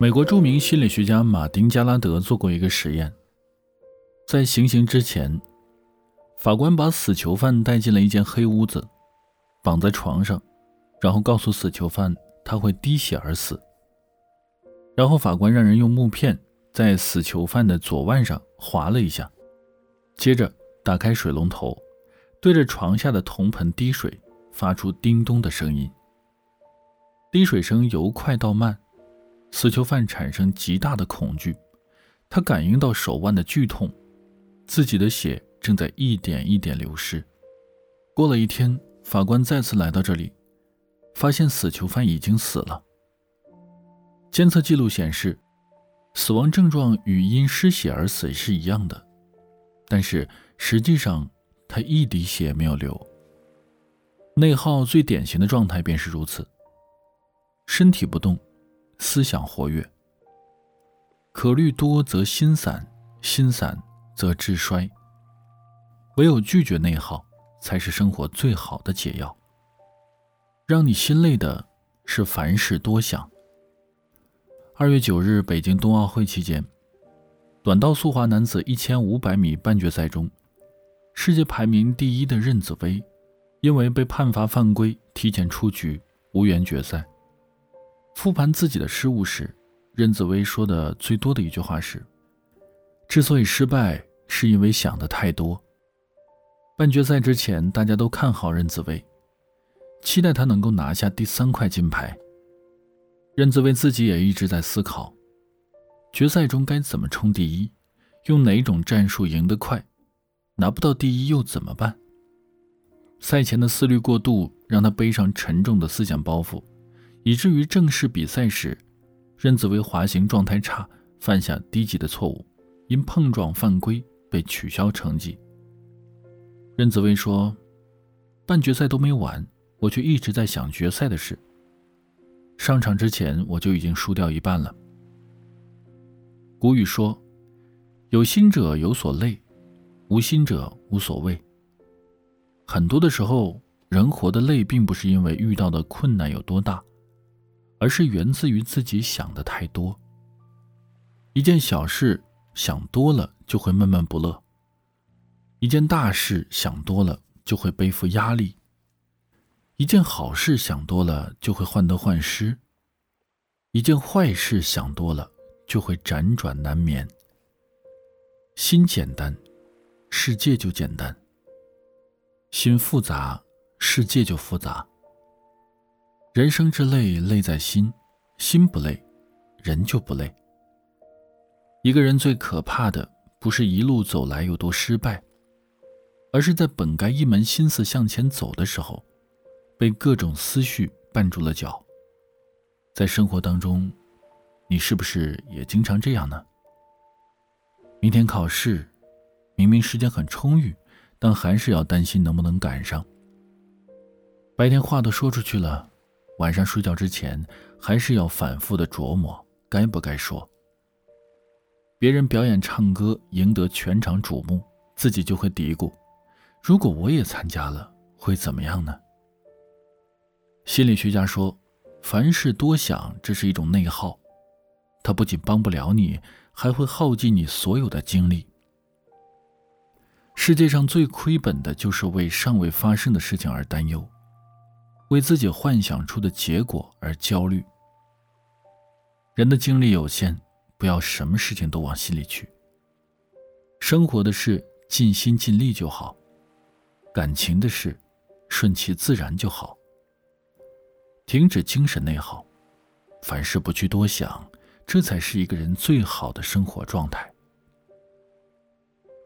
美国著名心理学家马丁·加拉德做过一个实验，在行刑之前，法官把死囚犯带进了一间黑屋子，绑在床上，然后告诉死囚犯他会滴血而死。然后法官让人用木片在死囚犯的左腕上划了一下，接着打开水龙头，对着床下的铜盆滴水，发出叮咚的声音。滴水声由快到慢，死囚犯产生极大的恐惧，他感应到手腕的剧痛，自己的血正在一点一点流失。过了一天，法官再次来到这里，发现死囚犯已经死了。监测记录显示，死亡症状与因失血而死是一样的，但是实际上他一滴血没有流。内耗最典型的状态便是如此。身体不动，思想活跃。可虑多则心散，心散则志衰。唯有拒绝内耗，才是生活最好的解药。让你心累的是凡事多想。二月九日，北京冬奥会期间，短道速滑男子一千五百米半决赛中，世界排名第一的任子威，因为被判罚犯规，提前出局，无缘决赛。复盘自己的失误时，任子威说的最多的一句话是：“之所以失败，是因为想的太多。”半决赛之前，大家都看好任子威，期待他能够拿下第三块金牌。任子威自己也一直在思考，决赛中该怎么冲第一，用哪种战术赢得快，拿不到第一又怎么办？赛前的思虑过度，让他背上沉重的思想包袱。以至于正式比赛时，任子威滑行状态差，犯下低级的错误，因碰撞犯规被取消成绩。任子威说：“半决赛都没完，我却一直在想决赛的事。上场之前我就已经输掉一半了。”古语说：“有心者有所累，无心者无所谓。”很多的时候，人活得累，并不是因为遇到的困难有多大。而是源自于自己想的太多。一件小事想多了就会闷闷不乐，一件大事想多了就会背负压力，一件好事想多了就会患得患失，一件坏事想多了就会辗转难眠。心简单，世界就简单；心复杂，世界就复杂。人生之累，累在心；心不累，人就不累。一个人最可怕的，不是一路走来有多失败，而是在本该一门心思向前走的时候，被各种思绪绊住了脚。在生活当中，你是不是也经常这样呢？明天考试，明明时间很充裕，但还是要担心能不能赶上。白天话都说出去了。晚上睡觉之前，还是要反复的琢磨该不该说。别人表演唱歌赢得全场瞩目，自己就会嘀咕：如果我也参加了，会怎么样呢？心理学家说，凡事多想，这是一种内耗，它不仅帮不了你，还会耗尽你所有的精力。世界上最亏本的就是为尚未发生的事情而担忧。为自己幻想出的结果而焦虑。人的精力有限，不要什么事情都往心里去。生活的事尽心尽力就好，感情的事顺其自然就好。停止精神内耗，凡事不去多想，这才是一个人最好的生活状态。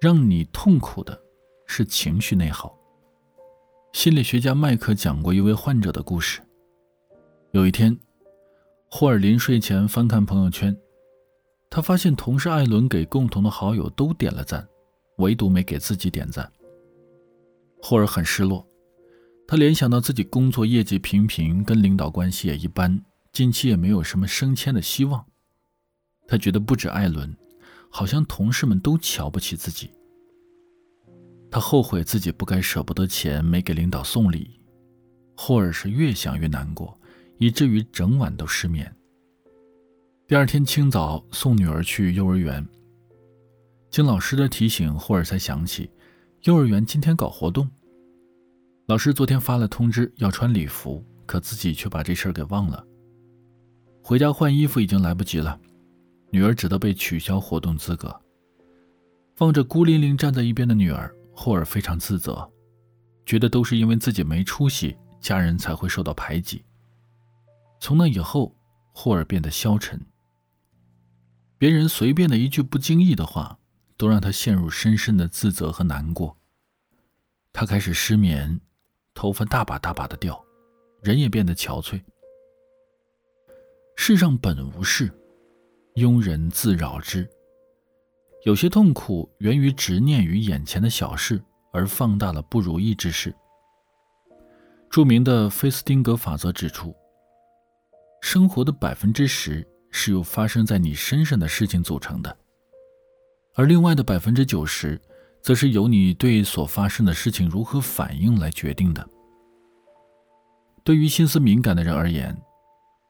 让你痛苦的是情绪内耗。心理学家麦克讲过一位患者的故事。有一天，霍尔临睡前翻看朋友圈，他发现同事艾伦给共同的好友都点了赞，唯独没给自己点赞。霍尔很失落，他联想到自己工作业绩平平，跟领导关系也一般，近期也没有什么升迁的希望。他觉得不止艾伦，好像同事们都瞧不起自己。他后悔自己不该舍不得钱，没给领导送礼。霍尔是越想越难过，以至于整晚都失眠。第二天清早送女儿去幼儿园，经老师的提醒，霍尔才想起幼儿园今天搞活动。老师昨天发了通知要穿礼服，可自己却把这事儿给忘了。回家换衣服已经来不及了，女儿只得被取消活动资格。望着孤零零站在一边的女儿，霍尔非常自责，觉得都是因为自己没出息，家人才会受到排挤。从那以后，霍尔变得消沉。别人随便的一句不经意的话，都让他陷入深深的自责和难过。他开始失眠，头发大把大把的掉，人也变得憔悴。世上本无事，庸人自扰之。有些痛苦源于执念于眼前的小事，而放大了不如意之事。著名的菲斯汀格法则指出，生活的百分之十是由发生在你身上的事情组成的，而另外的百分之九十，则是由你对所发生的事情如何反应来决定的。对于心思敏感的人而言，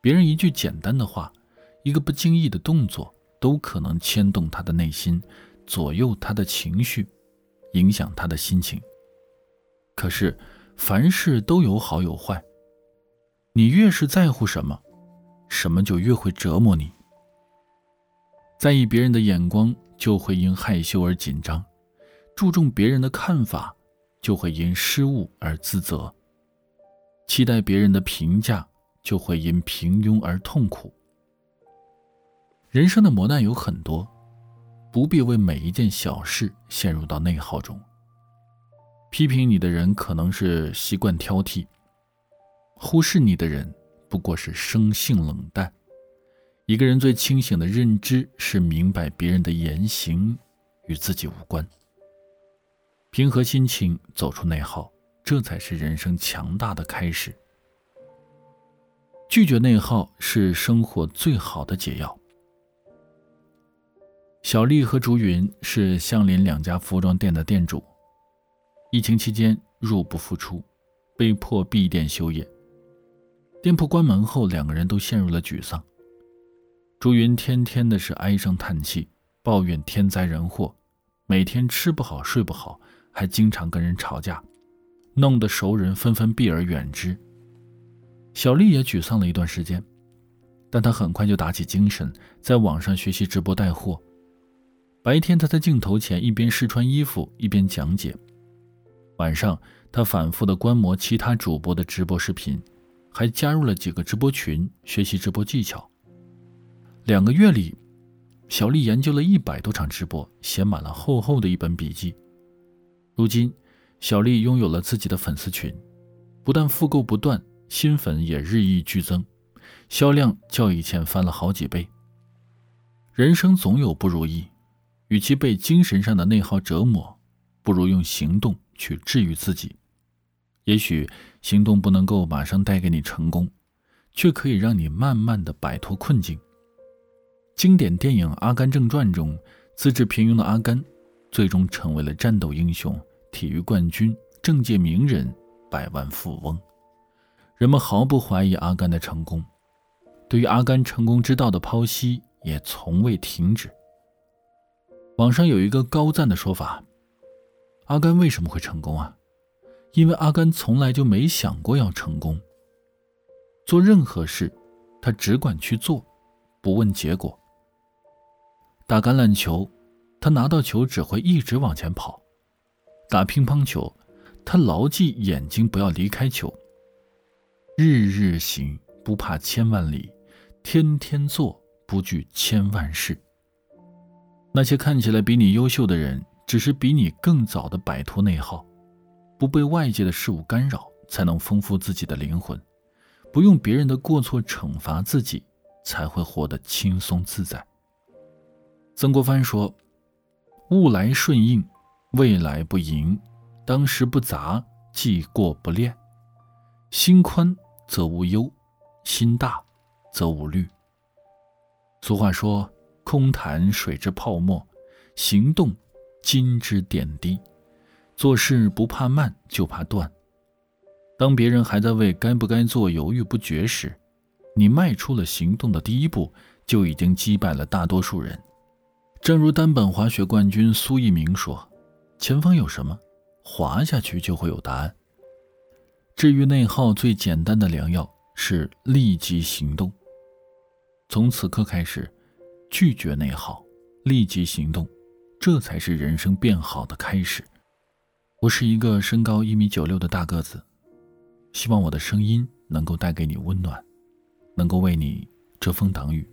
别人一句简单的话，一个不经意的动作，都可能牵动他的内心，左右他的情绪，影响他的心情。可是，凡事都有好有坏，你越是在乎什么，什么就越会折磨你。在意别人的眼光，就会因害羞而紧张；注重别人的看法，就会因失误而自责；期待别人的评价。就会因平庸而痛苦。人生的磨难有很多，不必为每一件小事陷入到内耗中。批评你的人可能是习惯挑剔，忽视你的人不过是生性冷淡。一个人最清醒的认知是明白别人的言行与自己无关。平和心情，走出内耗，这才是人生强大的开始。拒绝内耗是生活最好的解药。小丽和竹云是相邻两家服装店的店主，疫情期间入不敷出，被迫闭店休业。店铺关门后，两个人都陷入了沮丧。竹云天天的是唉声叹气，抱怨天灾人祸，每天吃不好睡不好，还经常跟人吵架，弄得熟人纷纷避而远之。小丽也沮丧了一段时间，但她很快就打起精神，在网上学习直播带货。白天，她在镜头前一边试穿衣服，一边讲解；晚上，她反复的观摩其他主播的直播视频，还加入了几个直播群，学习直播技巧。两个月里，小丽研究了一百多场直播，写满了厚厚的一本笔记。如今，小丽拥有了自己的粉丝群，不但复购不断。新粉也日益剧增，销量较以前翻了好几倍。人生总有不如意，与其被精神上的内耗折磨，不如用行动去治愈自己。也许行动不能够马上带给你成功，却可以让你慢慢的摆脱困境。经典电影《阿甘正传》中，资质平庸的阿甘，最终成为了战斗英雄、体育冠军、政界名人、百万富翁。人们毫不怀疑阿甘的成功，对于阿甘成功之道的剖析也从未停止。网上有一个高赞的说法：阿甘为什么会成功啊？因为阿甘从来就没想过要成功。做任何事，他只管去做，不问结果。打橄榄球，他拿到球只会一直往前跑；打乒乓球，他牢记眼睛不要离开球。日日行，不怕千万里；天天做，不惧千万事。那些看起来比你优秀的人，只是比你更早的摆脱内耗，不被外界的事物干扰，才能丰富自己的灵魂；不用别人的过错惩罚自己，才会活得轻松自在。曾国藩说：“物来顺应，未来不迎；当时不杂，既过不恋。”心宽则无忧，心大则无虑。俗话说：“空谈水之泡沫，行动金之点滴。”做事不怕慢，就怕断。当别人还在为该不该做犹豫不决时，你迈出了行动的第一步，就已经击败了大多数人。正如单板滑雪冠军苏翊鸣说：“前方有什么，滑下去就会有答案。”治愈内耗最简单的良药是立即行动。从此刻开始，拒绝内耗，立即行动，这才是人生变好的开始。我是一个身高一米九六的大个子，希望我的声音能够带给你温暖，能够为你遮风挡雨。